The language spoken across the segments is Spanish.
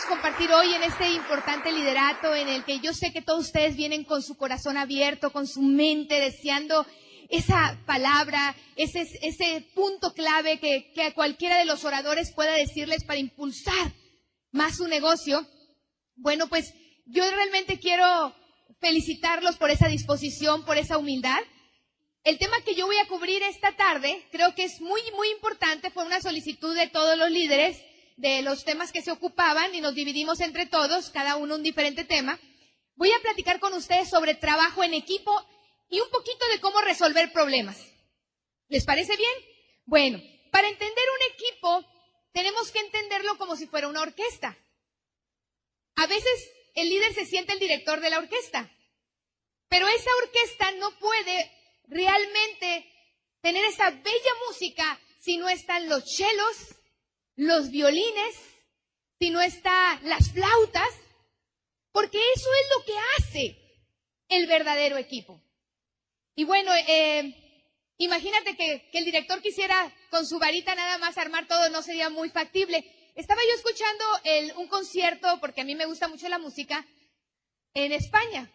queremos compartir hoy en este importante liderato en el que yo sé que todos ustedes vienen con su corazón abierto, con su mente deseando esa palabra, ese, ese punto clave que, que cualquiera de los oradores pueda decirles para impulsar más su negocio. Bueno, pues yo realmente quiero felicitarlos por esa disposición, por esa humildad. El tema que yo voy a cubrir esta tarde creo que es muy, muy importante. Fue una solicitud de todos los líderes de los temas que se ocupaban y nos dividimos entre todos, cada uno un diferente tema. Voy a platicar con ustedes sobre trabajo en equipo y un poquito de cómo resolver problemas. ¿Les parece bien? Bueno, para entender un equipo tenemos que entenderlo como si fuera una orquesta. A veces el líder se siente el director de la orquesta, pero esa orquesta no puede realmente tener esa bella música si no están los chelos, los violines, si no están las flautas, porque eso es lo que hace el verdadero equipo. Y bueno, eh, imagínate que, el director quisiera con su varita nada más armar todo, no sería muy factible. Estaba yo escuchando un concierto, porque a mí me gusta mucho la música, en España.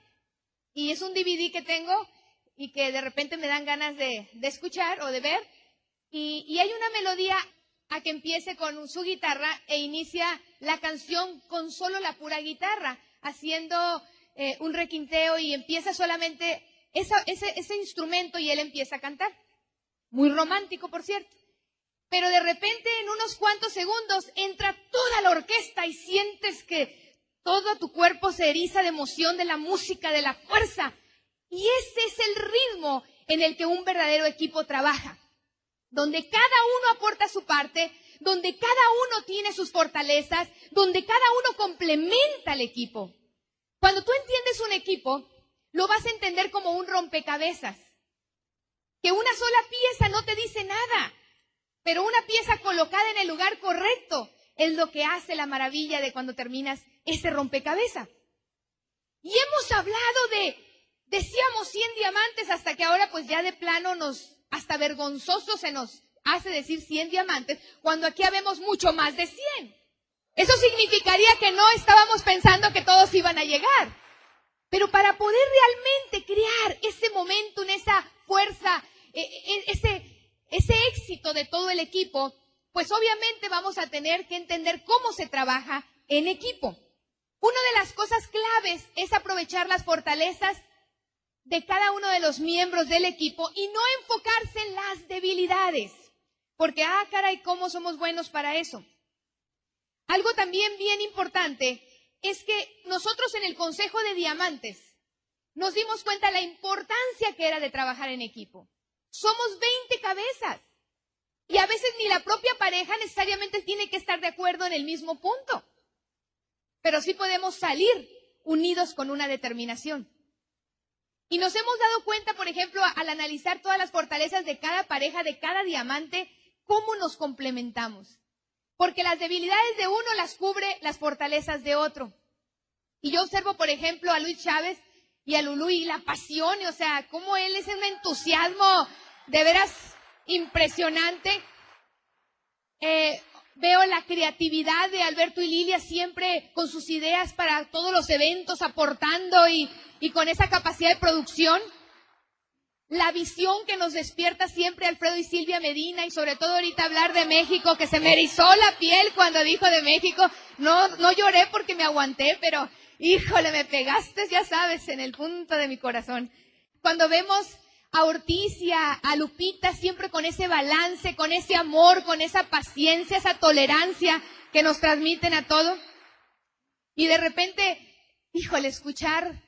Y es un DVD que tengo y que de repente me dan ganas de, escuchar o de ver. Y, hay una melodía a que empiece con su guitarra e inicia la canción con solo la pura guitarra, haciendo eh, un requinteo y empieza solamente ese instrumento y él empieza a cantar. Muy romántico, por cierto. Pero de repente, en unos cuantos segundos, entra toda la orquesta y sientes que todo tu cuerpo se eriza de emoción, de la música, de la fuerza. Y ese es el ritmo en el que un verdadero equipo trabaja, donde cada uno aporta su parte, donde cada uno tiene sus fortalezas, donde cada uno complementa al equipo. Cuando tú entiendes un equipo, lo vas a entender como un rompecabezas, que una sola pieza no te dice nada, pero una pieza colocada en el lugar correcto es lo que hace la maravilla de cuando terminas ese rompecabezas. Y hemos hablado de Decíamos 100 diamantes hasta que ahora pues ya de plano nos, hasta vergonzoso se nos hace decir 100 diamantes cuando aquí habemos mucho más de 100. Eso significaría que no estábamos pensando que todos iban a llegar. Pero para poder realmente crear ese momento, esa fuerza, e, e, ese, ese éxito de todo el equipo, pues obviamente vamos a tener que entender cómo se trabaja en equipo. Una de las cosas claves es aprovechar las fortalezas de cada uno de los miembros del equipo y no enfocarse en las debilidades. Porque, ah, caray, ¿cómo somos buenos para eso? Algo también bien importante es que nosotros en el Consejo de Diamantes nos dimos cuenta de la importancia que era de trabajar en equipo. Somos 20 cabezas. Y a veces ni la propia pareja necesariamente tiene que estar de acuerdo en el mismo punto. Pero sí podemos salir unidos con una determinación. Y nos hemos dado cuenta, por ejemplo, al analizar todas las fortalezas de cada pareja, de cada diamante, cómo nos complementamos. Porque las debilidades de uno las cubre las fortalezas de otro. Y yo observo, por ejemplo, a Luis Chávez y a Lulú y la pasión, o sea, cómo él es un entusiasmo de veras impresionante. Eh, veo la creatividad de Alberto y Lilia siempre con sus ideas para todos los eventos, aportando y, y con esa capacidad de producción. La visión que nos despierta siempre Alfredo y Silvia Medina y sobre todo ahorita hablar de México, que se me erizó la piel cuando dijo de México. No, no lloré porque me aguanté, pero híjole, me pegaste, ya sabes, en el punto de mi corazón. Cuando vemos a Ortiz y a, Lupita siempre con ese balance, con ese amor, con esa paciencia, esa tolerancia que nos transmiten a todo. Y de repente, híjole, escuchar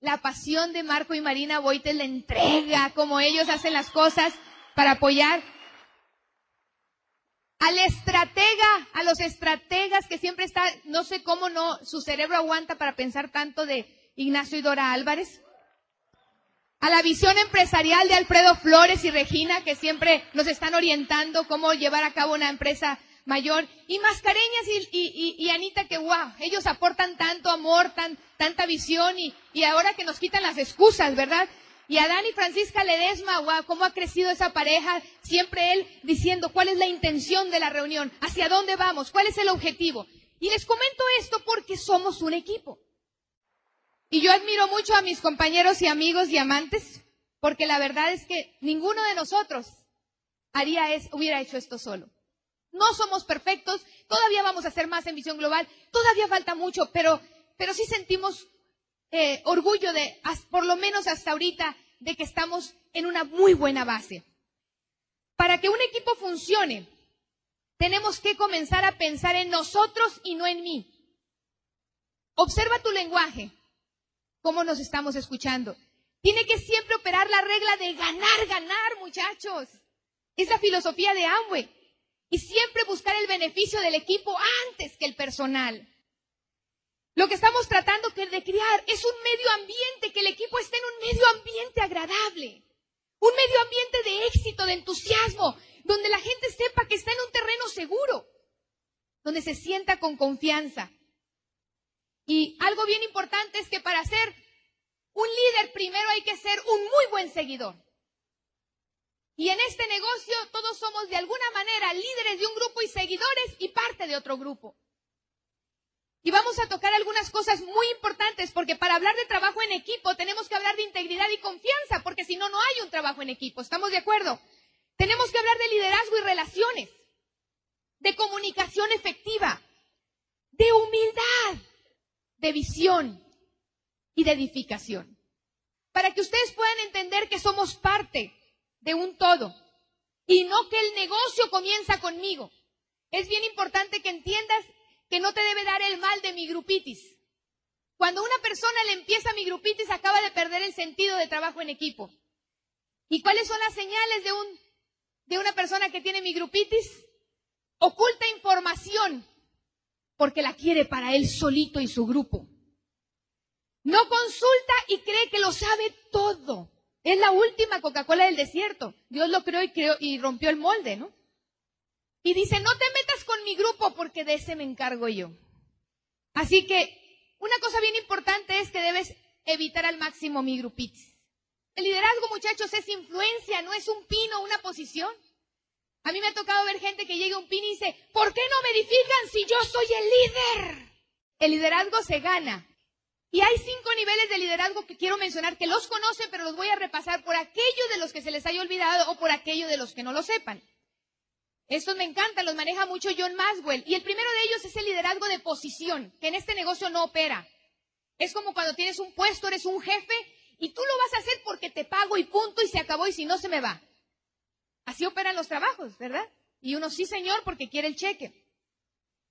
la pasión de Marco y Marina Boite, la entrega, como ellos hacen las cosas para apoyar. Al estratega, a los estrategas que siempre está, no sé cómo no, su cerebro aguanta para pensar tanto de Ignacio y Dora Álvarez. A la visión empresarial de Alfredo Flores y Regina, que siempre nos están orientando cómo llevar a cabo una empresa mayor. Y Mascareñas y, y, y, Anita, que wow, ellos aportan tanto amor, tan, tanta visión y, y ahora que nos quitan las excusas, ¿verdad? Y a Dani Francisca Ledesma, wow, cómo ha crecido esa pareja, siempre él diciendo cuál es la intención de la reunión, hacia dónde vamos, cuál es el objetivo. Y les comento esto porque somos un equipo. Y yo admiro mucho a mis compañeros y amigos y amantes, porque la verdad es que ninguno de nosotros haría hubiera hecho esto solo. No somos perfectos, todavía vamos a hacer más en visión global, todavía falta mucho, pero, pero sí sentimos eh, orgullo de, por lo menos hasta ahorita, de que estamos en una muy buena base. Para que un equipo funcione, tenemos que comenzar a pensar en nosotros y no en mí. Observa tu lenguaje, cómo nos estamos escuchando. Tiene que siempre operar la regla de ganar, ganar, muchachos. Es la filosofía de Amway. Y siempre buscar el beneficio del equipo antes que el personal. Lo que estamos tratando de crear es un medio ambiente, que el equipo esté en un medio ambiente agradable. Un medio ambiente de éxito, de entusiasmo, donde la gente sepa que está en un terreno seguro, donde se sienta con confianza. Y algo bien importante es que para ser un líder primero hay que ser un muy buen seguidor. Y en este negocio todos somos de alguna manera líderes de un grupo y seguidores y parte de otro grupo. Y vamos a tocar algunas cosas muy importantes porque para hablar de trabajo en equipo tenemos que hablar de integridad y confianza porque si no, no hay un trabajo en equipo. ¿Estamos de acuerdo? Tenemos que hablar de liderazgo y relaciones, de comunicación efectiva, de humildad, de visión y edificación. Para que ustedes puedan entender que somos parte de un todo y no que el negocio comienza conmigo. Es bien importante que entiendas que no te debe dar el mal de mi grupitis. Cuando una persona le empieza mi grupitis acaba de perder el sentido de trabajo en equipo. ¿Y cuáles son las señales de un de una persona que tiene migrupitis oculta información porque la quiere para él solito y su grupo. No consulta y cree que lo sabe todo. Es la última Coca-Cola del desierto. Dios lo creó y, creó y rompió el molde, ¿no? Y dice, no te metas con mi grupo porque de ese me encargo yo. Así que una cosa bien importante es que debes evitar al máximo mi grupitis. El liderazgo, muchachos, es influencia, no es un pino, una posición. A mí me ha tocado ver gente que llega a un pin y dice, ¿por qué no me edifican si yo soy el líder? El liderazgo se gana. Y hay cinco niveles de liderazgo que quiero mencionar, que los conocen, pero los voy a repasar por aquellos de los que se les haya olvidado o por aquellos de los que no lo sepan. Estos me encantan, los maneja mucho John Maswell. Y el primero de ellos es el liderazgo de posición, que en este negocio no opera. Es como cuando tienes un puesto, eres un jefe y tú lo vas a hacer porque te pago y punto y se acabó y si no se me va. Así operan los trabajos, ¿verdad? Y uno sí, señor, porque quiere el cheque.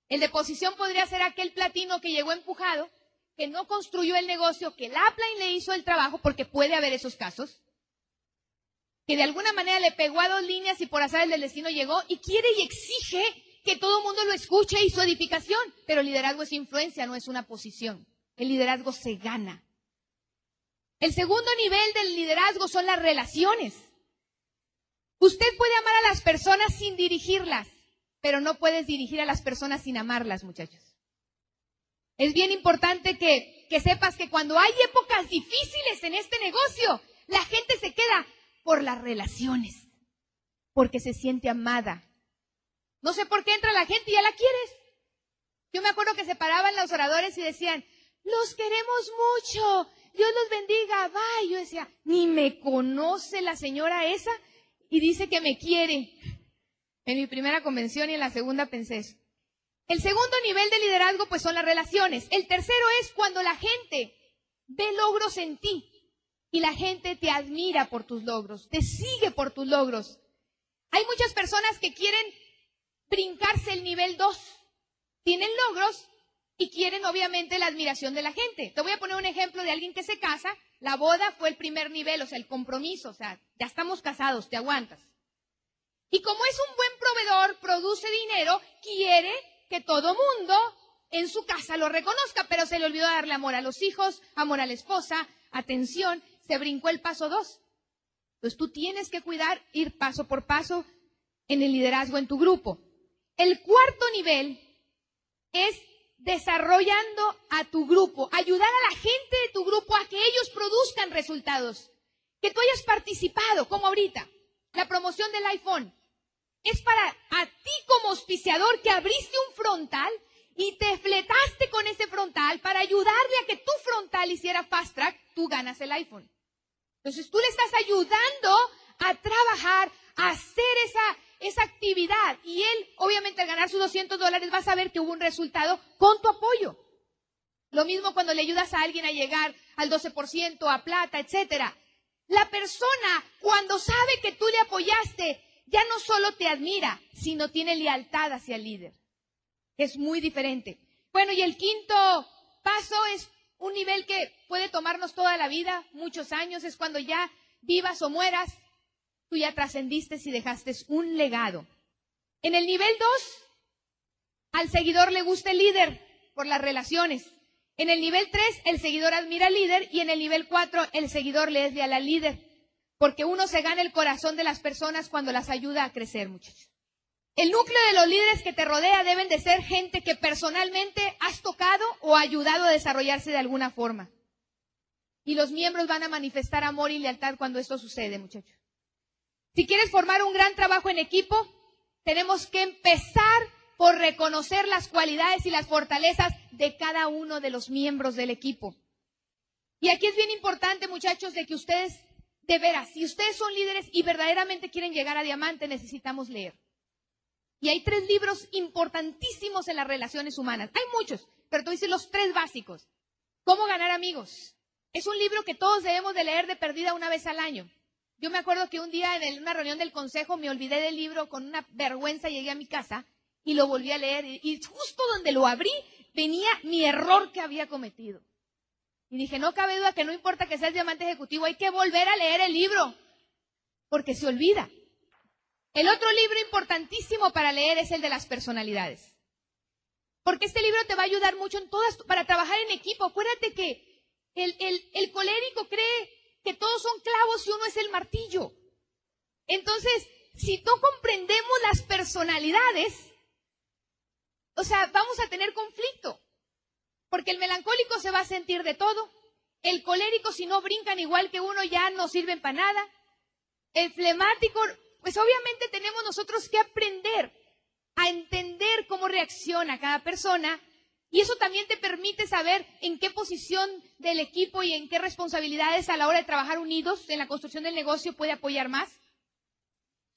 El de posición podría ser aquel platino que llegó empujado, que no construyó el negocio, que el upline le hizo el trabajo, porque puede haber esos casos, que de alguna manera le pegó a dos líneas y por azar el destino llegó y quiere y exige que todo el mundo lo escuche y su edificación. Pero liderazgo es influencia, no es una posición. El liderazgo se gana. El segundo nivel del liderazgo son las relaciones. Usted puede amar a las personas sin dirigirlas, pero no puedes dirigir a las personas sin amarlas, muchachos. Es bien importante que, sepas que cuando hay épocas difíciles en este negocio, la gente se queda por las relaciones, porque se siente amada. No sé por qué entra la gente y ya la quieres. Yo me acuerdo que se paraban los oradores y decían, los queremos mucho, Dios los bendiga, bye. Yo decía, ni me conoce la señora esa y dice que me quiere. En mi primera convención y en la segunda pensé eso. El segundo nivel de liderazgo pues son las relaciones. El tercero es cuando la gente ve logros en ti y la gente te admira por tus logros, te sigue por tus logros. Hay muchas personas que quieren brincarse el nivel 2. Tienen logros y quieren obviamente la admiración de la gente. Te voy a poner un ejemplo de alguien que se casa la boda fue el primer nivel, o sea, el compromiso, o sea, ya estamos casados, te aguantas. Y como es un buen proveedor, produce dinero, quiere que todo mundo en su casa lo reconozca, pero se le olvidó darle amor a los hijos, amor a la esposa, atención, se brincó el paso dos. Entonces tú tienes que cuidar, ir paso por paso en el liderazgo en tu grupo. El cuarto nivel es desarrollando a tu grupo, ayudar a la gente de tu grupo a que ellos produzcan resultados. Que tú hayas participado, como ahorita, la promoción del iPhone. Es para a ti como auspiciador que abriste un frontal y te fletaste con ese frontal para ayudarle a que tu frontal hiciera fast track, tú ganas el iPhone. Entonces tú le estás ayudando a trabajar, a hacer esa, esa actividad. Y él, obviamente, al ganar sus 200 dólares, va a saber que hubo un resultado con tu apoyo. Lo mismo cuando le ayudas a alguien a llegar al 12%, a plata, etcétera. La persona, cuando sabe que tú le apoyaste, ya no solo te admira, sino tiene lealtad hacia el líder. Es muy diferente. Bueno, y el quinto paso es un nivel que puede tomarnos toda la vida, muchos años, es cuando ya vivas o mueras, tú ya trascendiste y dejaste un legado. En el nivel dos, al seguidor le gusta el líder por las relaciones. En el nivel 3, el seguidor admira al líder y en el nivel 4, el seguidor le es leal al líder. Porque uno se gana el corazón de las personas cuando las ayuda a crecer, muchachos. El núcleo de los líderes que te rodea deben de ser gente que personalmente has tocado o ayudado a desarrollarse de alguna forma. Y los miembros van a manifestar amor y lealtad cuando esto sucede, muchachos. Si quieres formar un gran trabajo en equipo, tenemos que empezar por reconocer las cualidades y las fortalezas de cada uno de los miembros del equipo. Y aquí es bien importante, muchachos, de que ustedes, de veras, si ustedes son líderes y verdaderamente quieren llegar a diamante, necesitamos leer. Y hay tres libros importantísimos en las relaciones humanas. Hay muchos, pero tú dices los tres básicos. ¿Cómo ganar amigos? Es un libro que todos debemos de leer de perdida una vez al año. Yo me acuerdo que un día en una reunión del consejo me olvidé del libro con una vergüenza, llegué a mi casa y lo volví a leer y justo donde lo abrí venía mi error que había cometido. Y dije, no cabe duda que no importa que seas diamante ejecutivo, hay que volver a leer el libro, porque se olvida. El otro libro importantísimo para leer es el de las personalidades. Porque este libro te va a ayudar mucho en todas, para trabajar en equipo. Acuérdate que el, el colérico cree que todos son clavos y uno es el martillo. Entonces, si no comprendemos las personalidades, o sea, vamos a tener conflicto. Porque el melancólico se va a sentir de todo. El colérico, si no brincan igual que uno, ya no sirven para nada. El flemático, pues obviamente tenemos nosotros que aprender a entender cómo reacciona cada persona. Y eso también te permite saber en qué posición del equipo y en qué responsabilidades a la hora de trabajar unidos en la construcción del negocio puede apoyar más.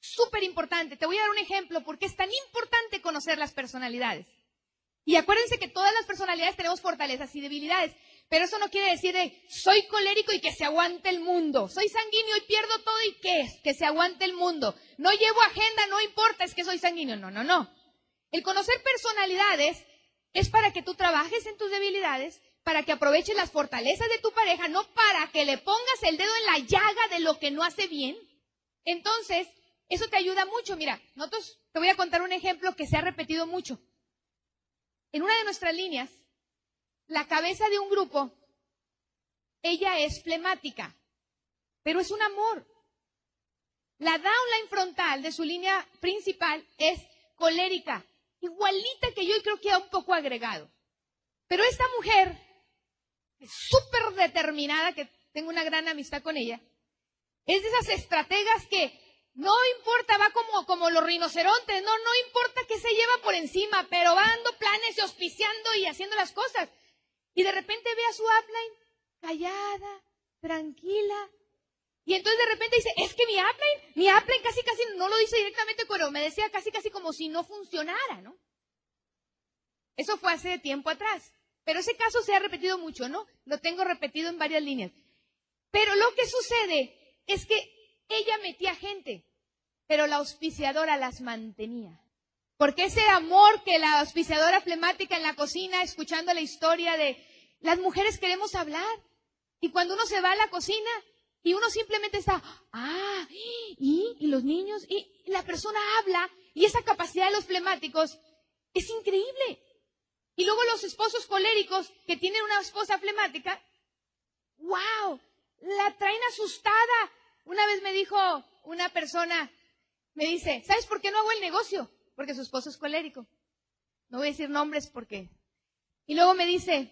Súper importante. Te voy a dar un ejemplo porque es tan importante conocer las personalidades. Y acuérdense que todas las personalidades tenemos fortalezas y debilidades. Pero eso no quiere decir de soy colérico y que se aguante el mundo. Soy sanguíneo y pierdo todo y qué es, que se aguante el mundo. No llevo agenda, no importa, es que soy sanguíneo. No, no, no. El conocer personalidades es para que tú trabajes en tus debilidades, para que aproveches las fortalezas de tu pareja, no para que le pongas el dedo en la llaga de lo que no hace bien. Entonces, eso te ayuda mucho. Mira, nosotros te voy a contar un ejemplo que se ha repetido mucho. En una de nuestras líneas, la cabeza de un grupo, ella es flemática, pero es un amor. La downline frontal de su línea principal es colérica, igualita que yo y creo que ha un poco agregado. Pero esta mujer, súper determinada, que tengo una gran amistad con ella, es de esas estrategas que no importa, va como, como los rinocerontes, no, no importa que se lleva por encima, pero va dando planes y auspiciando y haciendo las cosas. Y de repente ve a su upline callada, tranquila. Y entonces de repente dice, es que mi upline, mi upline casi casi no lo dice directamente, pero me decía casi casi como si no funcionara, ¿no? Eso fue hace tiempo atrás. Pero ese caso se ha repetido mucho, ¿no? Lo tengo repetido en varias líneas. Pero lo que sucede es que ella metía gente pero la auspiciadora las mantenía. Porque ese amor que la auspiciadora flemática en la cocina, escuchando la historia de las mujeres queremos hablar. Y cuando uno se va a la cocina y uno simplemente está, ah, y, y los niños, y la persona habla, y esa capacidad de los flemáticos es increíble. Y luego los esposos coléricos que tienen una esposa flemática, wow, la traen asustada. Una vez me dijo una persona, me dice, ¿sabes por qué no hago el negocio? Porque su esposo es colérico. No voy a decir nombres porque. Y luego me dice,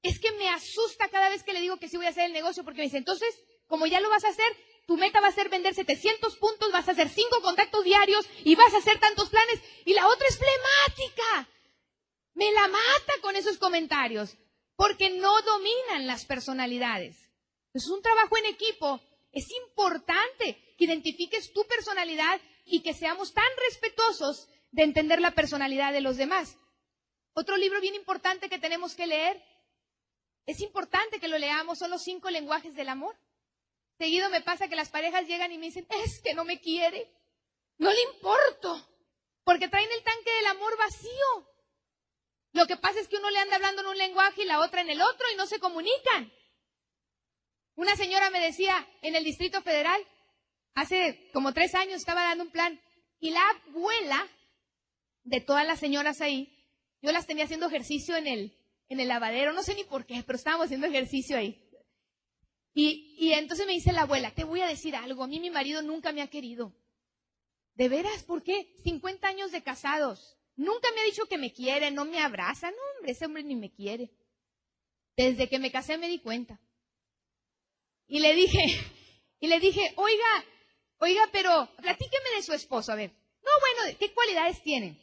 es que me asusta cada vez que le digo que sí voy a hacer el negocio porque me dice, entonces, como ya lo vas a hacer, tu meta va a ser vender 700 puntos, vas a hacer 5 contactos diarios y vas a hacer tantos planes. Y la otra es flemática. Me la mata con esos comentarios porque no dominan las personalidades. Es un trabajo en equipo. Es importante que identifiques tu personalidad y que seamos tan respetuosos de entender la personalidad de los demás. Otro libro bien importante que tenemos que leer, es importante que lo leamos, son los cinco lenguajes del amor. Seguido me pasa que las parejas llegan y me dicen, es que no me quiere, no le importo, porque traen el tanque del amor vacío. Lo que pasa es que uno le anda hablando en un lenguaje y la otra en el otro y no se comunican. Una señora me decía en el Distrito Federal, hace como tres años estaba dando un plan y la abuela de todas las señoras ahí, yo las tenía haciendo ejercicio en el, en el lavadero, no sé ni por qué, pero estábamos haciendo ejercicio ahí. Y, y entonces me dice la abuela, te voy a decir algo, a mí mi marido nunca me ha querido. ¿De veras? ¿Por qué? 50 años de casados. Nunca me ha dicho que me quiere, no me abraza. No, hombre, ese hombre ni me quiere. Desde que me casé me di cuenta. Y le dije, y le dije, oiga, oiga, pero platíqueme de su esposo, a ver. No, bueno, ¿qué cualidades tiene?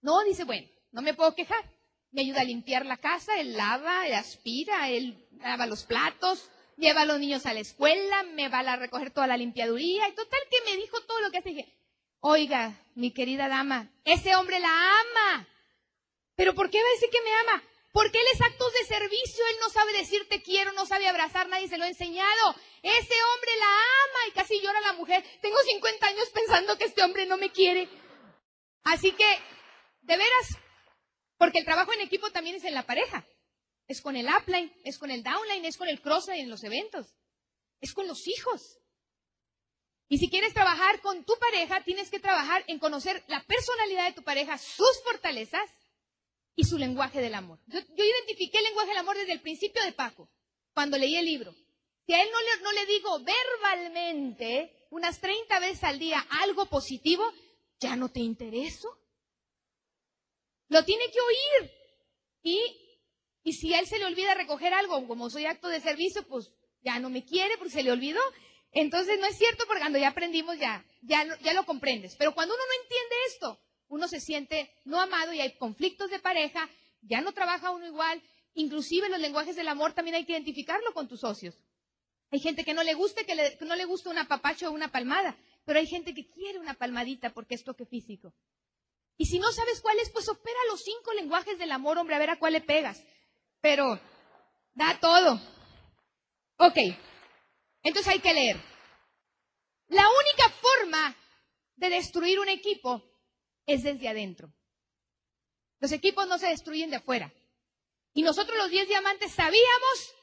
No, dice, bueno, no me puedo quejar. Me ayuda a limpiar la casa, él lava, él aspira, él lava los platos, lleva a los niños a la escuela, me va a recoger toda la limpiaduría. Y total que me dijo todo lo que hace. Dije, Oiga, mi querida dama, ese hombre la ama. ¿Pero por qué va a decir que me ama? Porque él es actos de servicio, él no sabe decir te quiero, no sabe abrazar, nadie se lo ha enseñado. Ese hombre la ama y casi llora la mujer. Tengo 50 años pensando que este hombre no me quiere. Así que, de veras, porque el trabajo en equipo también es en la pareja. Es con el upline, es con el downline, es con el crossline en los eventos. Es con los hijos. Y si quieres trabajar con tu pareja, tienes que trabajar en conocer la personalidad de tu pareja, sus fortalezas y su lenguaje del amor. Yo, identifiqué el lenguaje del amor desde el principio de Paco, cuando leí el libro. Si a él no le, digo verbalmente unas 30 veces al día algo positivo, ya no te intereso. Lo tiene que oír. Y, y si a él se le olvida recoger algo, como soy acto de servicio, pues ya no me quiere porque se le olvidó. Entonces no es cierto porque cuando ya aprendimos ya, ya, ya lo comprendes. Pero cuando uno no entiende esto, uno se siente no amado y hay conflictos de pareja, ya no trabaja uno igual. Inclusive los lenguajes del amor también hay que identificarlo con tus socios. Hay gente que no le guste, que, no le gusta una papacho o una palmada, pero hay gente que quiere una palmadita porque es toque físico. Y si no sabes cuál es, pues opera los cinco lenguajes del amor, hombre, a ver a cuál le pegas. Pero da todo. Ok, entonces hay que leer. La única forma de destruir un equipo es desde adentro. Los equipos no se destruyen de afuera. Y nosotros los diez diamantes sabíamos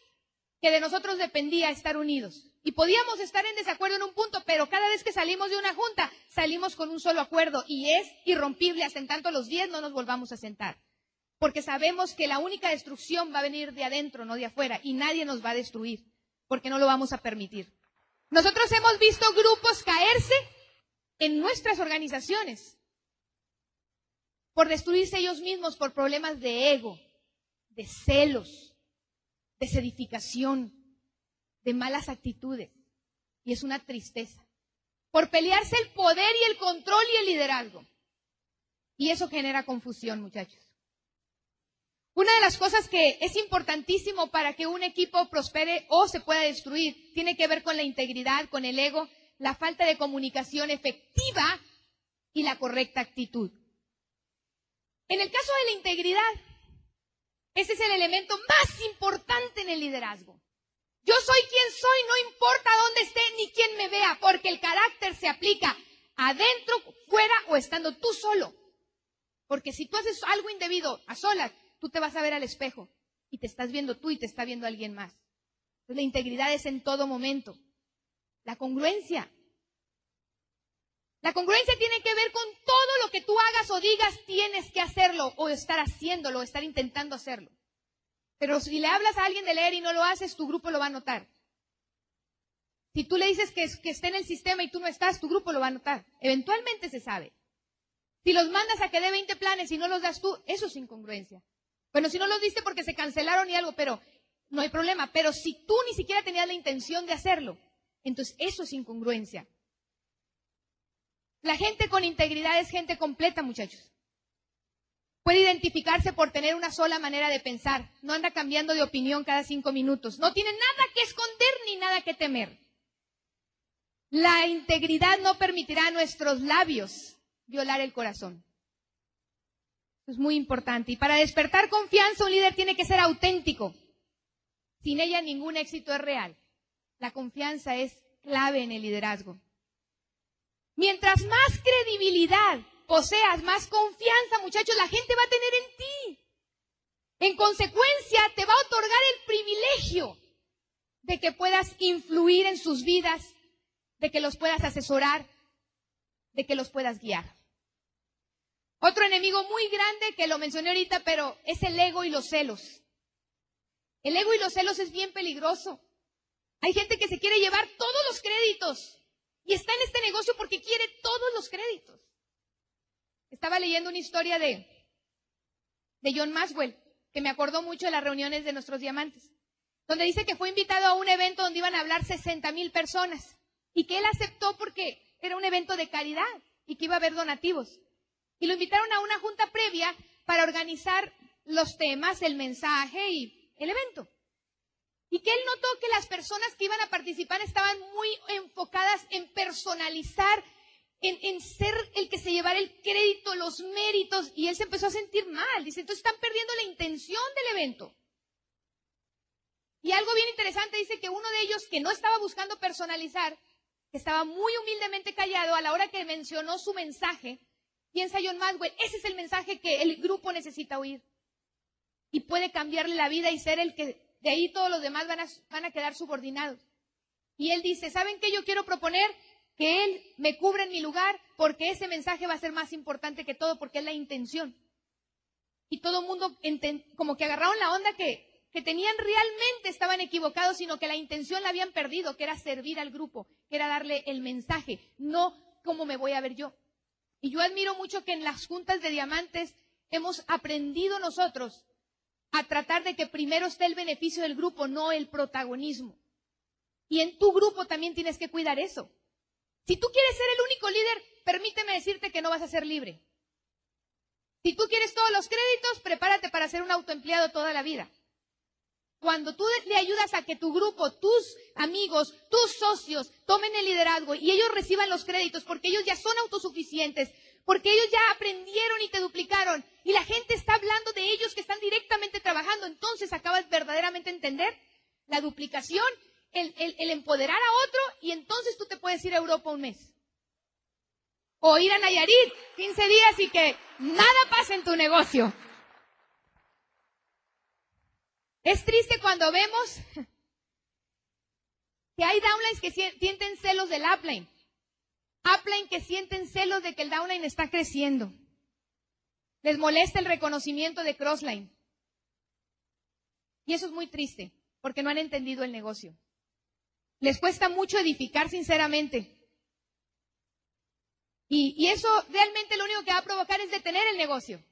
que de nosotros dependía estar unidos. Y podíamos estar en desacuerdo en un punto, pero cada vez que salimos de una junta, salimos con un solo acuerdo y es irrompible hasta en tanto los diez no nos volvamos a sentar. Porque sabemos que la única destrucción va a venir de adentro, no de afuera, y nadie nos va a destruir porque no lo vamos a permitir. Nosotros hemos visto grupos caerse en nuestras organizaciones por destruirse ellos mismos por problemas de ego, de celos, de sedificación, de malas actitudes. Y es una tristeza. Por pelearse el poder y el control y el liderazgo. Y eso genera confusión, muchachos. Una de las cosas que es importantísimo para que un equipo prospere o se pueda destruir tiene que ver con la integridad, con el ego, la falta de comunicación efectiva y la correcta actitud. En el caso de la integridad, ese es el elemento más importante en el liderazgo. Yo soy quien soy, no importa dónde esté ni quién me vea, porque el carácter se aplica adentro, fuera o estando tú solo. Porque si tú haces algo indebido a solas, tú te vas a ver al espejo y te estás viendo tú y te está viendo alguien más. La integridad es en todo momento. La congruencia. La congruencia tiene que ver con todo lo que tú hagas o digas, tienes que hacerlo o estar haciéndolo o estar intentando hacerlo. Pero si le hablas a alguien de leer y no lo haces, tu grupo lo va a notar. Si tú le dices que, esté en el sistema y tú no estás, tu grupo lo va a notar. Eventualmente se sabe. Si los mandas a que dé 20 planes y no los das tú, eso es incongruencia. Bueno, si no lo diste porque se cancelaron y algo, pero no hay problema. Pero si tú ni siquiera tenías la intención de hacerlo, entonces eso es incongruencia. La gente con integridad es gente completa, muchachos. Puede identificarse por tener una sola manera de pensar. No anda cambiando de opinión cada cinco minutos. No tiene nada que esconder ni nada que temer. La integridad no permitirá a nuestros labios violar el corazón. es muy importante. Y para despertar confianza, un líder tiene que ser auténtico. Sin ella ningún éxito es real. La confianza es clave en el liderazgo. Mientras más credibilidad poseas, más confianza, muchachos, la gente va a tener en ti. En consecuencia, te va a otorgar el privilegio de que puedas influir en sus vidas, de que los puedas asesorar, de que los puedas guiar. Otro enemigo muy grande que lo mencioné ahorita, pero es el ego y los celos. El ego y los celos es bien peligroso. Hay gente que se quiere llevar todos los créditos y está en este negocio porque quiere todos los créditos. Estaba leyendo una historia de, de John Maxwell, que me acordó mucho de las reuniones de nuestros diamantes, donde dice que fue invitado a un evento donde iban a hablar 60 mil personas y que él aceptó porque era un evento de caridad y que iba a haber donativos. Y lo invitaron a una junta previa para organizar los temas, el mensaje y el evento. Y que él notó que las personas que iban a participar estaban muy enfocadas en personalizar en, ser el que se llevara el crédito, los méritos, y él se empezó a sentir mal. Dice, entonces están perdiendo la intención del evento. Y algo bien interesante dice que uno de ellos que no estaba buscando personalizar, que estaba muy humildemente callado a la hora que mencionó su mensaje, piensa John Maxwell, ese es el mensaje que el grupo necesita oír. Y puede cambiarle la vida y ser el que de ahí todos los demás van a, van a quedar subordinados. Y él dice, ¿saben qué yo quiero proponer? que Él me cubre en mi lugar porque ese mensaje va a ser más importante que todo porque es la intención. Y todo el mundo como que agarraron la onda que, que tenían realmente estaban equivocados, sino que la intención la habían perdido, que era servir al grupo, que era darle el mensaje, no cómo me voy a ver yo. Y yo admiro mucho que en las juntas de diamantes hemos aprendido nosotros a tratar de que primero esté el beneficio del grupo, no el protagonismo. Y en tu grupo también tienes que cuidar eso. Si tú quieres ser el único líder, permíteme decirte que no vas a ser libre. Si tú quieres todos los créditos, prepárate para ser un autoempleado toda la vida. Cuando tú le ayudas a que tu grupo, tus amigos, tus socios tomen el liderazgo y ellos reciban los créditos porque ellos ya son autosuficientes, porque ellos ya aprendieron y te duplicaron y la gente está hablando de ellos que están directamente trabajando, entonces acabas verdaderamente entender la duplicación el, empoderar a otro y entonces tú te puedes ir a Europa un mes. O ir a Nayarit 15 días y que nada pase en tu negocio. Es triste cuando vemos que hay downlines que sienten celos del upline. Upline que sienten celos de que el downline está creciendo. Les molesta el reconocimiento de crossline. Y eso es muy triste, porque no han entendido el negocio. Les cuesta mucho edificar sinceramente. Y, eso realmente lo único que va a provocar es detener el negocio.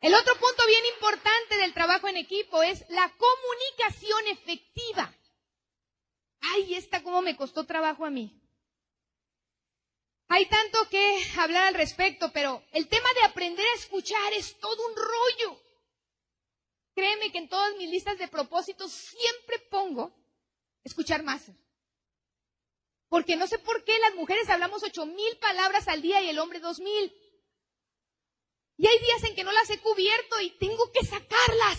El otro punto bien importante del trabajo en equipo es la comunicación efectiva. Ay, esta cómo me costó trabajo a mí. Hay tanto que hablar al respecto, pero el tema de aprender a escuchar es todo un rollo. Créeme que en todas mis listas de propósitos siempre pongo escuchar más. Porque no sé por qué las mujeres hablamos ocho mil palabras al día y el hombre dos mil. Y hay días en que no las he cubierto y tengo que sacarlas.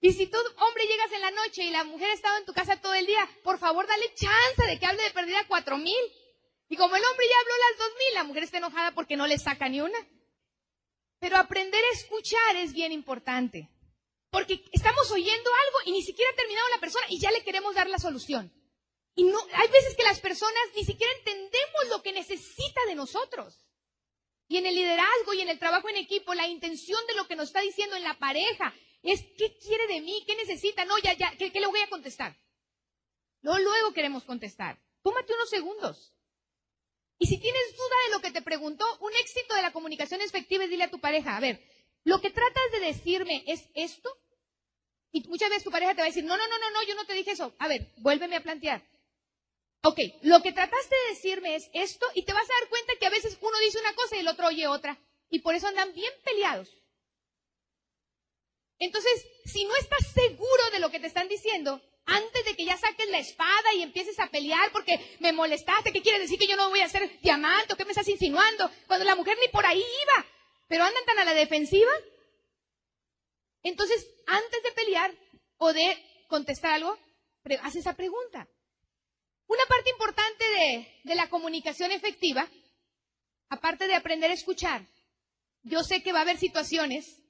Y si tú, hombre, llegas en la noche y la mujer ha estado en tu casa todo el día, por favor, dale chance de que hable de perdida cuatro mil. Y como el hombre ya habló las dos mil, la mujer está enojada porque no le saca ni una. Pero aprender a escuchar es bien importante. Porque estamos oyendo algo y ni siquiera ha terminado la persona y ya le queremos dar la solución. Y no, hay veces que las personas ni siquiera entendemos lo que necesita de nosotros. Y en el liderazgo y en el trabajo en equipo, la intención de lo que nos está diciendo en la pareja es qué quiere de mí, qué necesita. No, ya, ya, ¿qué, le voy a contestar? No, luego queremos contestar. Tómate unos segundos. Y si tienes duda de lo que te preguntó, un éxito de la comunicación efectiva es dile a tu pareja, a ver, lo que tratas de decirme es esto, y muchas veces tu pareja te va a decir, no, no, no, no, no, yo no te dije eso. A ver, vuélveme a plantear. Ok, lo que trataste de decirme es esto y te vas a dar cuenta que a veces uno dice una cosa y el otro oye otra. y por eso andan bien peleados. Entonces, si no estás seguro de lo que te están diciendo, antes de que ya saques la espada y empieces a pelear porque me molestaste, ¿qué quiere decir que yo no voy a ser diamante? ¿Qué me estás insinuando? Cuando la mujer ni por ahí iba, pero andan tan a la defensiva. Entonces, antes de pelear o de contestar algo, haz esa pregunta. Una parte importante de, de la comunicación efectiva, aparte de aprender a escuchar, yo sé que va a haber situaciones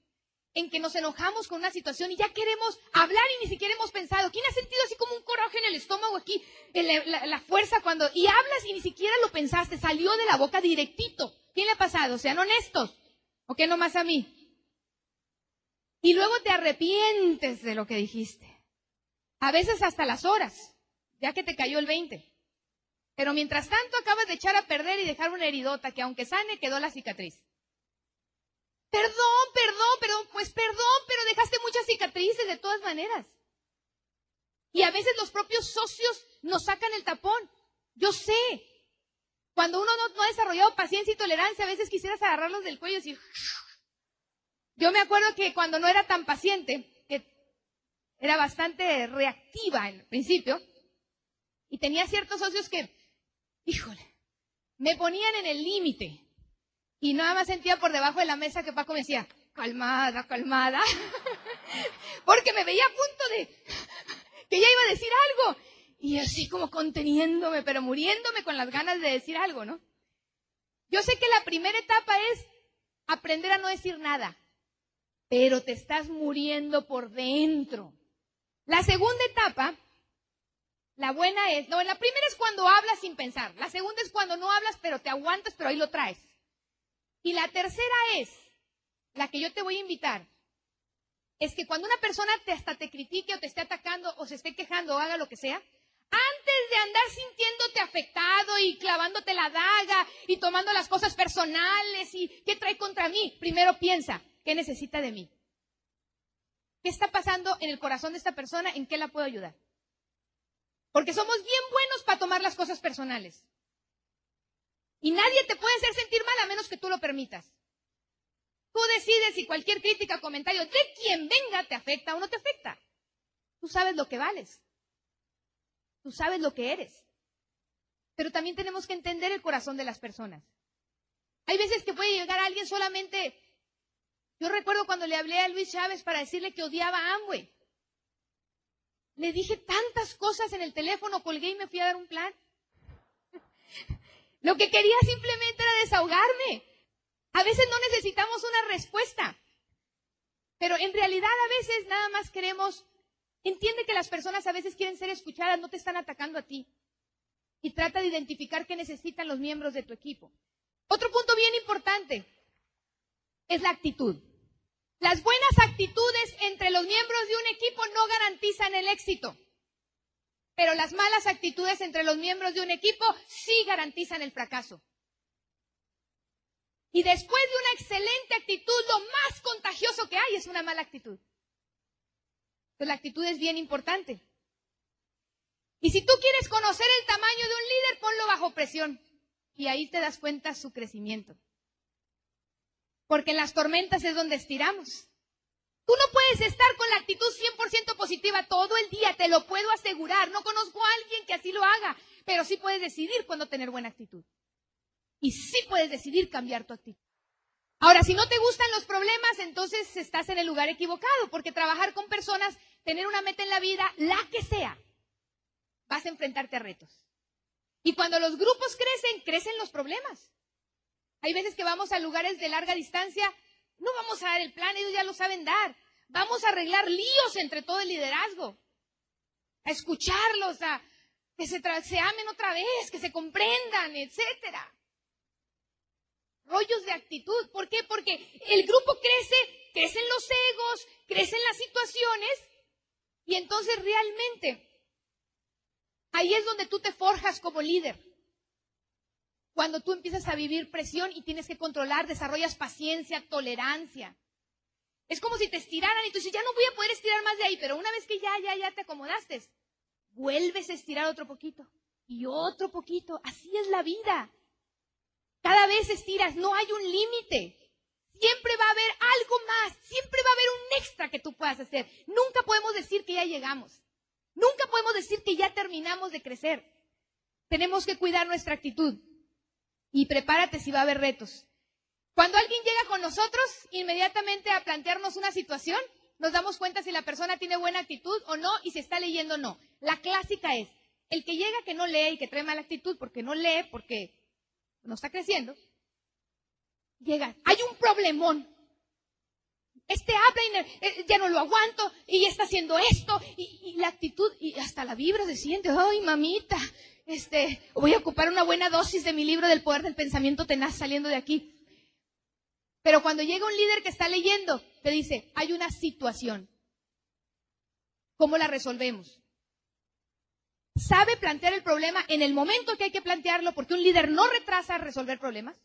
en que nos enojamos con una situación y ya queremos hablar y ni siquiera hemos pensado. ¿Quién ha sentido así como un coraje en el estómago aquí, la, fuerza cuando, y hablas y ni siquiera lo pensaste, salió de la boca directito? ¿Quién le ha pasado? Sean honestos. ¿O qué nomás a mí? Y luego te arrepientes de lo que dijiste. A veces hasta las horas, ya que te cayó el 20. Pero mientras tanto acabas de echar a perder y dejar una heridota que aunque sane quedó la cicatriz. Perdón, perdón, perdón, pues perdón, pero dejaste muchas cicatrices de todas maneras. Y a veces los propios socios nos sacan el tapón. Yo sé. Cuando uno no, ha desarrollado paciencia y tolerancia, a veces quisieras agarrarlos del cuello y decir... Yo me acuerdo que cuando no era tan paciente, que era bastante reactiva en principio, y tenía ciertos socios que, híjole, me ponían en el límite. Y nada más sentía por debajo de la mesa que Paco me decía, calmada, calmada. Porque me veía a punto de que ya iba a decir algo. Y así como conteniéndome, pero muriéndome con las ganas de decir algo, ¿no? Yo sé que la primera etapa es aprender a no decir nada, pero te estás muriendo por dentro. La segunda etapa, la buena es, no, la primera es cuando hablas sin pensar. La segunda es cuando no hablas, pero te aguantas, pero ahí lo traes. Y la tercera es, la que yo te voy a invitar, es que cuando una persona te hasta te critique o te esté atacando o se esté quejando o haga lo que sea, antes de andar sintiéndote afectado y clavándote la daga y tomando las cosas personales y qué trae contra mí, primero piensa, ¿qué necesita de mí? ¿Qué está pasando en el corazón de esta persona? ¿En qué la puedo ayudar? Porque somos bien buenos para tomar las cosas personales. Y nadie te puede hacer sentir mal a menos que tú lo permitas. Tú decides si cualquier crítica o comentario de quien venga te afecta o no te afecta. Tú sabes lo que vales. Tú sabes lo que eres. Pero también tenemos que entender el corazón de las personas. Hay veces que puede llegar alguien solamente. Yo recuerdo cuando le hablé a Luis Chávez para decirle que odiaba a Amway. Le dije tantas cosas en el teléfono, colgué y me fui a dar un plan. Lo que quería simplemente era desahogarme. A veces no necesitamos una respuesta. Pero en realidad a veces nada más queremos, entiende que las personas a veces quieren ser escuchadas, no te están atacando a ti. Y trata de identificar qué necesitan los miembros de tu equipo. Otro punto bien importante es la actitud. Las buenas actitudes entre los miembros de un equipo no garantizan el éxito. Pero las malas actitudes entre los miembros de un equipo sí garantizan el fracaso. Y después de una excelente actitud, lo más contagioso que hay es una mala actitud. La actitud es bien importante. Y si tú quieres conocer el tamaño de un líder, ponlo bajo presión. Y ahí te das cuenta su crecimiento. Porque en las tormentas es donde estiramos. Tú no puedes estar con la actitud 100% positiva todo el día, te lo puedo asegurar. No conozco a alguien que así lo haga, pero sí puedes decidir cuándo tener buena actitud. Y sí puedes decidir cambiar tu actitud. Ahora, si no te gustan los problemas, entonces estás en el lugar equivocado, porque trabajar con personas, tener una meta en la vida, la que sea, vas a enfrentarte a retos. Y cuando los grupos crecen, crecen los problemas. Hay veces que vamos a lugares de larga distancia no vamos a dar el plan, ellos ya lo saben dar. Vamos a arreglar líos entre todo el liderazgo. A escucharlos, a que se, se amen otra vez, que se comprendan, etcétera. Rollos de actitud. ¿Por qué? Porque el grupo crece, crecen los egos, crecen las situaciones, y entonces realmente ahí es donde tú te forjas como líder. Cuando tú empiezas a vivir presión y tienes que controlar, desarrollas paciencia, tolerancia. Es como si te estiraran y tú dices, ya no voy a poder estirar más de ahí, pero una vez que ya, ya, ya te acomodaste, vuelves a estirar otro poquito y otro poquito. Así es la vida. Cada vez estiras, no hay un límite. Siempre va a haber algo más, siempre va a haber un extra que tú puedas hacer. Nunca podemos decir que ya llegamos. Nunca podemos decir que ya terminamos de crecer. Tenemos que cuidar nuestra actitud. Y prepárate si va a haber retos. Cuando alguien llega con nosotros, inmediatamente a plantearnos una situación, nos damos cuenta si la persona tiene buena actitud o no y si está leyendo o no. La clásica es, el que llega que no lee y que trae mala actitud porque no lee, porque no está creciendo, llega, hay un problemón. Este habla y eh, ya no lo aguanto y está haciendo esto y, la actitud y hasta la vibra se siente, ay mamita, este, voy a ocupar una buena dosis de mi libro del poder del pensamiento tenaz saliendo de aquí. Pero cuando llega un líder que está leyendo, te dice, hay una situación. ¿Cómo la resolvemos? ¿Sabe plantear el problema en el momento que hay que plantearlo? Porque un líder no retrasa resolver problemas,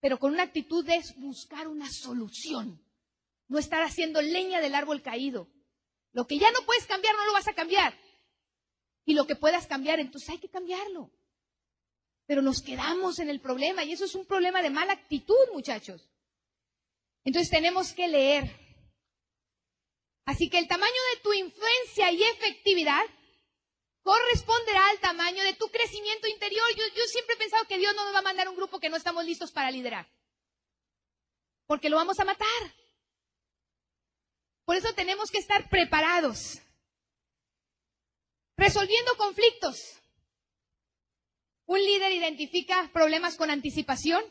pero con una actitud de buscar una solución. No estar haciendo leña del árbol caído. Lo que ya no puedes cambiar, no lo vas a cambiar. Y lo que puedas cambiar, entonces hay que cambiarlo. Pero nos quedamos en el problema y eso es un problema de mala actitud, muchachos. Entonces tenemos que leer. Así que el tamaño de tu influencia y efectividad corresponderá al tamaño de tu crecimiento interior. Yo, siempre he pensado que Dios no nos va a mandar un grupo que no estamos listos para liderar. Porque lo vamos a matar. Por eso tenemos que estar preparados. Resolviendo conflictos. Un líder identifica problemas con anticipación,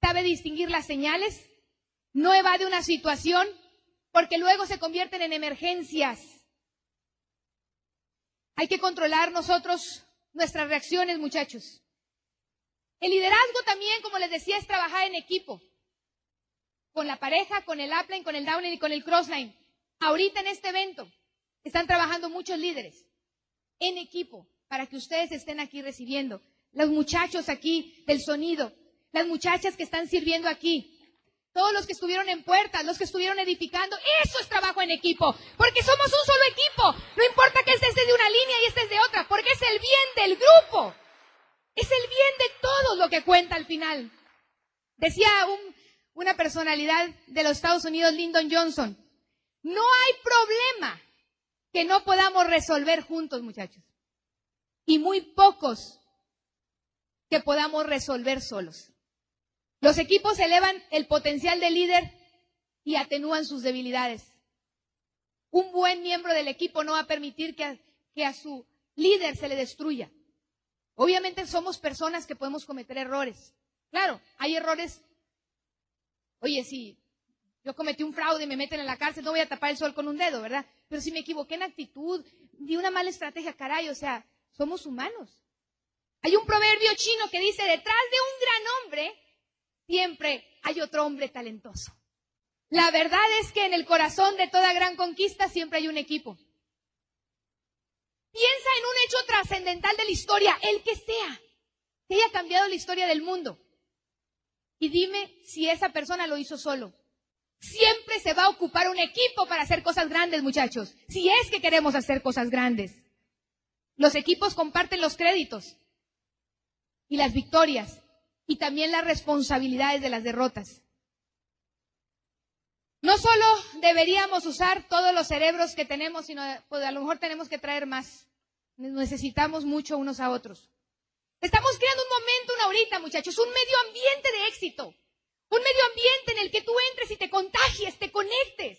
sabe distinguir las señales, no evade una situación porque luego se convierten en emergencias. Hay que controlar nosotros nuestras reacciones, muchachos. El liderazgo también, como les decía, es trabajar en equipo. Con la pareja, con el upline, con el downline y con el crossline. Ahorita en este evento están trabajando muchos líderes en equipo para que ustedes estén aquí recibiendo. Los muchachos aquí del sonido, las muchachas que están sirviendo aquí, todos los que estuvieron en puertas, los que estuvieron edificando, eso es trabajo en equipo, porque somos un solo equipo. No importa que este esté de una línea y este es de otra, porque es el bien del grupo. Es el bien de todos lo que cuenta al final. Decía una personalidad de los Estados Unidos, Lyndon Johnson, no hay problema que no podamos resolver juntos, muchachos. Y muy pocos que podamos resolver solos. Los equipos elevan el potencial del líder y atenúan sus debilidades. Un buen miembro del equipo no va a permitir que a, su líder se le destruya. Obviamente somos personas que podemos cometer errores. Claro, hay errores. Oye, si yo cometí un fraude y me meten en la cárcel, no voy a tapar el sol con un dedo, ¿verdad? Pero si me equivoqué en actitud, di una mala estrategia, caray, o sea, somos humanos. Hay un proverbio chino que dice, detrás de un gran hombre siempre hay otro hombre talentoso. La verdad es que en el corazón de toda gran conquista siempre hay un equipo. Piensa en un hecho trascendental de la historia, el que sea, que haya cambiado la historia del mundo. Y dime si esa persona lo hizo solo. Siempre se va a ocupar un equipo para hacer cosas grandes, muchachos. Si es que queremos hacer cosas grandes. Los equipos comparten los créditos y las victorias y también las responsabilidades de las derrotas. No solo deberíamos usar todos los cerebros que tenemos, sino pues, a lo mejor tenemos que traer más. Necesitamos mucho unos a otros. Estamos creando un momento, una ahorita, muchachos, un medio ambiente de éxito. Un medio ambiente en el que tú entres y te contagies, te conectes.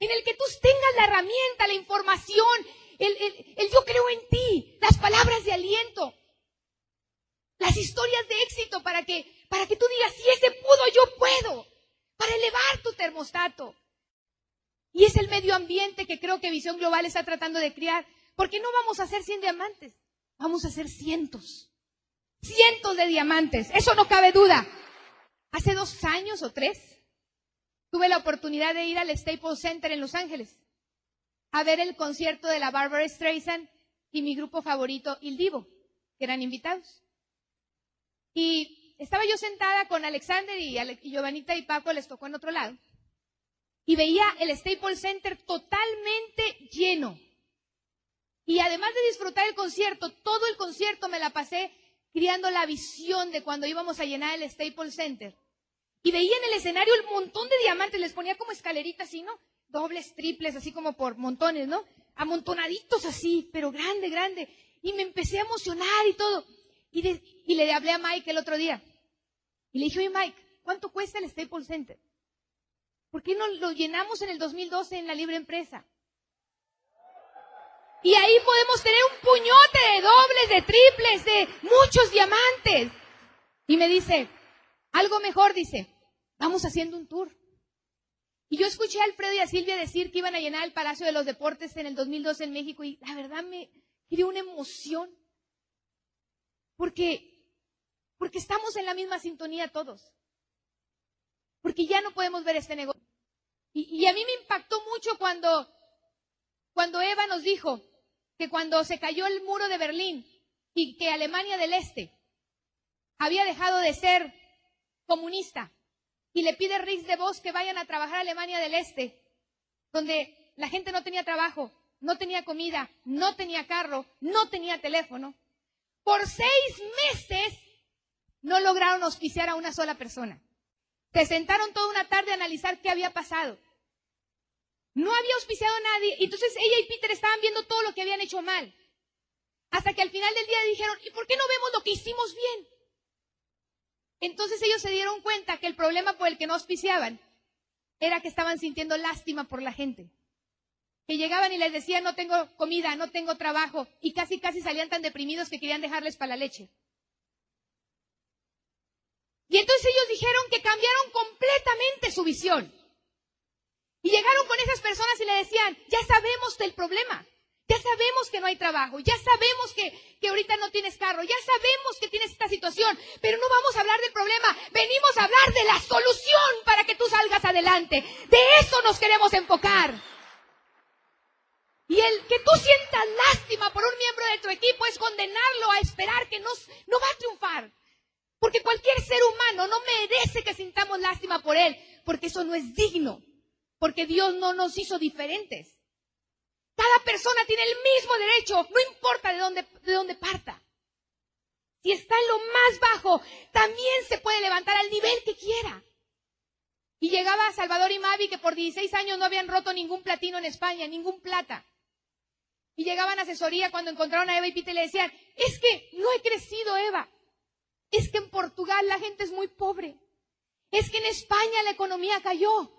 En el que tú tengas la herramienta, la información, el, yo creo en ti, las palabras de aliento las historias de éxito para que, para que tú digas, si ese pudo, yo puedo, para elevar tu termostato. Y es el medio ambiente que creo que Visión Global está tratando de criar, porque no vamos a hacer 100 diamantes, vamos a hacer cientos, cientos de diamantes, eso no cabe duda. Hace dos años o tres, tuve la oportunidad de ir al Staples Center en Los Ángeles a ver el concierto de la Barbara Streisand y mi grupo favorito, Il Divo, que eran invitados. Y estaba yo sentada con Alexander y, Giovanita y Paco les tocó en otro lado. Y veía el Staples Center totalmente lleno. Y además de disfrutar el concierto, todo el concierto me la pasé criando la visión de cuando íbamos a llenar el Staples Center. y veía en el escenario el montón de diamantes, les ponía como escaleritas así, ¿no? Dobles, triples, así como por montones, ¿no? Amontonaditos así, pero grande, grande. Y me empecé a emocionar y todo. Y, y le hablé a Mike el otro día. Y le dije, oye Mike, ¿cuánto cuesta el Staples Center? ¿Por qué no lo llenamos en el 2012 en la libre empresa? Y ahí podemos tener un puñote de dobles, de triples, de muchos diamantes. Y me dice, algo mejor, dice, vamos haciendo un tour. Y yo escuché a Alfredo y a Silvia decir que iban a llenar el Palacio de los Deportes en el 2012 en México y la verdad me dio una emoción. Porque, porque estamos en la misma sintonía todos. Porque ya no podemos ver este negocio. Y, y a mí me impactó mucho cuando, cuando Eva nos dijo que cuando se cayó el muro de Berlín y que Alemania del Este había dejado de ser comunista y le pide Rix de Vos que vayan a trabajar a Alemania del Este, donde la gente no tenía trabajo, no tenía comida, no tenía carro, no tenía teléfono. Por seis meses no lograron auspiciar a una sola persona. Se sentaron toda una tarde a analizar qué había pasado. No había auspiciado a nadie. Entonces ella y Peter estaban viendo todo lo que habían hecho mal. Hasta que al final del día dijeron, ¿y por qué no vemos lo que hicimos bien? Entonces ellos se dieron cuenta que el problema por el que no auspiciaban era que estaban sintiendo lástima por la gente. Que llegaban y les decían, no tengo comida, no tengo trabajo, y casi casi salían tan deprimidos que querían dejarles para la leche. Y entonces ellos dijeron que cambiaron completamente su visión. Y llegaron con esas personas y le decían, ya sabemos del problema. Ya sabemos que no hay trabajo, ya sabemos que, que ahorita no tienes carro, ya sabemos que tienes esta situación, pero no vamos a hablar del problema, venimos a hablar de la solución para que tú salgas adelante. De eso nos queremos enfocar. Y el que tú sientas lástima por un miembro de tu equipo es condenarlo a esperar que no, no va a triunfar. Porque cualquier ser humano no merece que sintamos lástima por él, porque eso no es digno, porque Dios no nos hizo diferentes. Cada persona tiene el mismo derecho, no importa de dónde, de dónde parta. Si está en lo más bajo, también se puede levantar al nivel que quiera. Y llegaba Salvador y Mavi, que por 16 años no habían roto ningún platino en España, ningún plata. Y llegaban a asesoría cuando encontraron a Eva y Pite y le decían, es que no he crecido, Eva. Es que en Portugal la gente es muy pobre. Es que en España la economía cayó.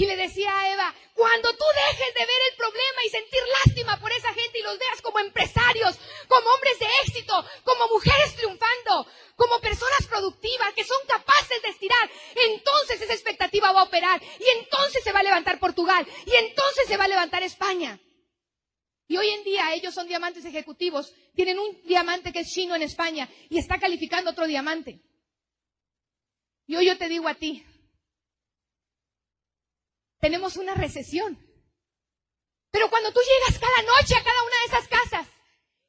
Y le decía a Eva, cuando tú dejes de ver el problema y sentir lástima por esa gente y los veas como empresarios, como hombres de éxito, como mujeres triunfando, como personas productivas que son capaces de estirar, entonces esa expectativa va a operar y entonces se va a levantar Portugal y entonces se va a levantar España. Y hoy en día ellos son diamantes ejecutivos, tienen un diamante que es chino en España y está calificando otro diamante. Y hoy yo te digo a ti, tenemos una recesión. Pero cuando tú llegas cada noche a cada una de esas casas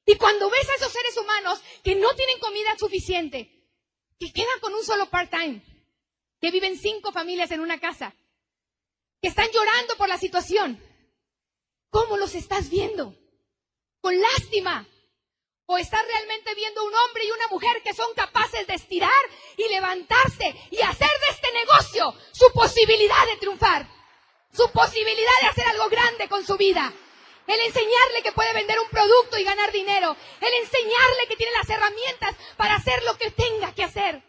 y cuando ves a esos seres humanos que no tienen comida suficiente, que quedan con un solo part-time, que viven cinco familias en una casa, que están llorando por la situación, ¿cómo los estás viendo? ¿Con lástima? ¿O estás realmente viendo un hombre y una mujer que son capaces de estirar y levantarse y hacer de este negocio su posibilidad de triunfar? Su posibilidad de hacer algo grande con su vida. El enseñarle que puede vender un producto y ganar dinero. El enseñarle que tiene las herramientas para hacer lo que tenga que hacer.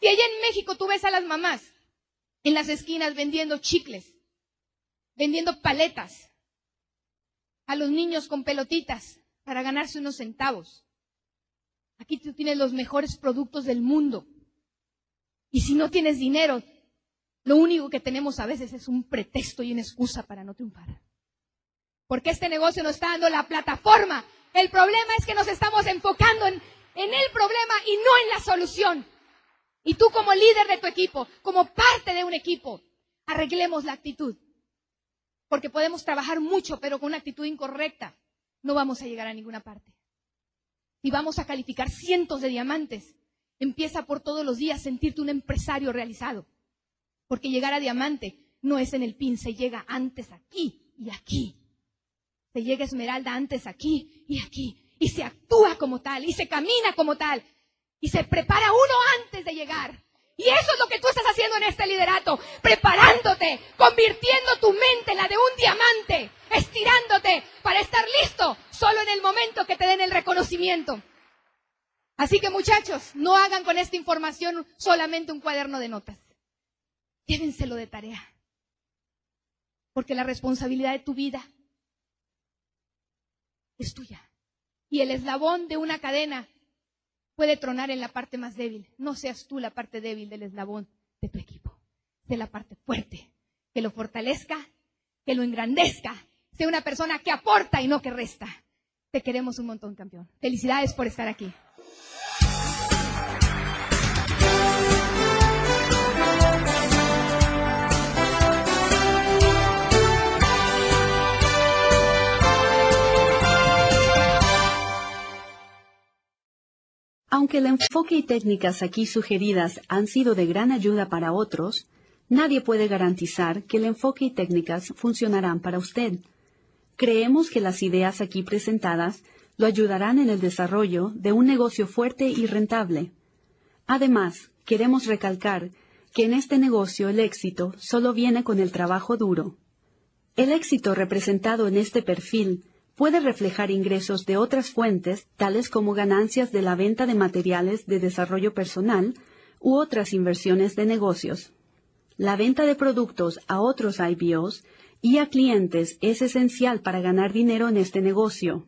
Si allá en México tú ves a las mamás en las esquinas vendiendo chicles, vendiendo paletas, a los niños con pelotitas para ganarse unos centavos. Aquí tú tienes los mejores productos del mundo. Y si no tienes dinero, lo único que tenemos a veces es un pretexto y una excusa para no triunfar. Porque este negocio nos está dando la plataforma. El problema es que nos estamos enfocando en, el problema y no en la solución. Y tú como líder de tu equipo, como parte de un equipo, arreglemos la actitud. Porque podemos trabajar mucho, pero con una actitud incorrecta no vamos a llegar a ninguna parte. Y vamos a calificar cientos de diamantes. Empieza por todos los días sentirte un empresario realizado. Porque llegar a diamante no es en el pin, se llega antes aquí y aquí. Se llega esmeralda antes aquí y aquí. Y se actúa como tal, y se camina como tal. Y se prepara uno antes de llegar. Y eso es lo que tú estás haciendo en este liderato, preparándote, convirtiendo tu mente en la de un diamante, estirándote para estar listo solo en el momento que te den el reconocimiento. Así que muchachos, no hagan con esta información solamente un cuaderno de notas. Llévenselo de tarea. Porque la responsabilidad de tu vida es tuya. Y el eslabón de una cadena puede tronar en la parte más débil. No seas tú la parte débil del eslabón de tu equipo. Sé la parte fuerte, que lo fortalezca, que lo engrandezca. Sé una persona que aporta y no que resta. Te queremos un montón, campeón. Felicidades por estar aquí. Aunque el enfoque y técnicas aquí sugeridas han sido de gran ayuda para otros, nadie puede garantizar que el enfoque y técnicas funcionarán para usted. Creemos que las ideas aquí presentadas lo ayudarán en el desarrollo de un negocio fuerte y rentable. Además, queremos recalcar que en este negocio el éxito solo viene con el trabajo duro. El éxito representado en este perfil puede reflejar ingresos de otras fuentes, tales como ganancias de la venta de materiales de desarrollo personal u otras inversiones de negocios. La venta de productos a otros IBOs y a clientes es esencial para ganar dinero en este negocio.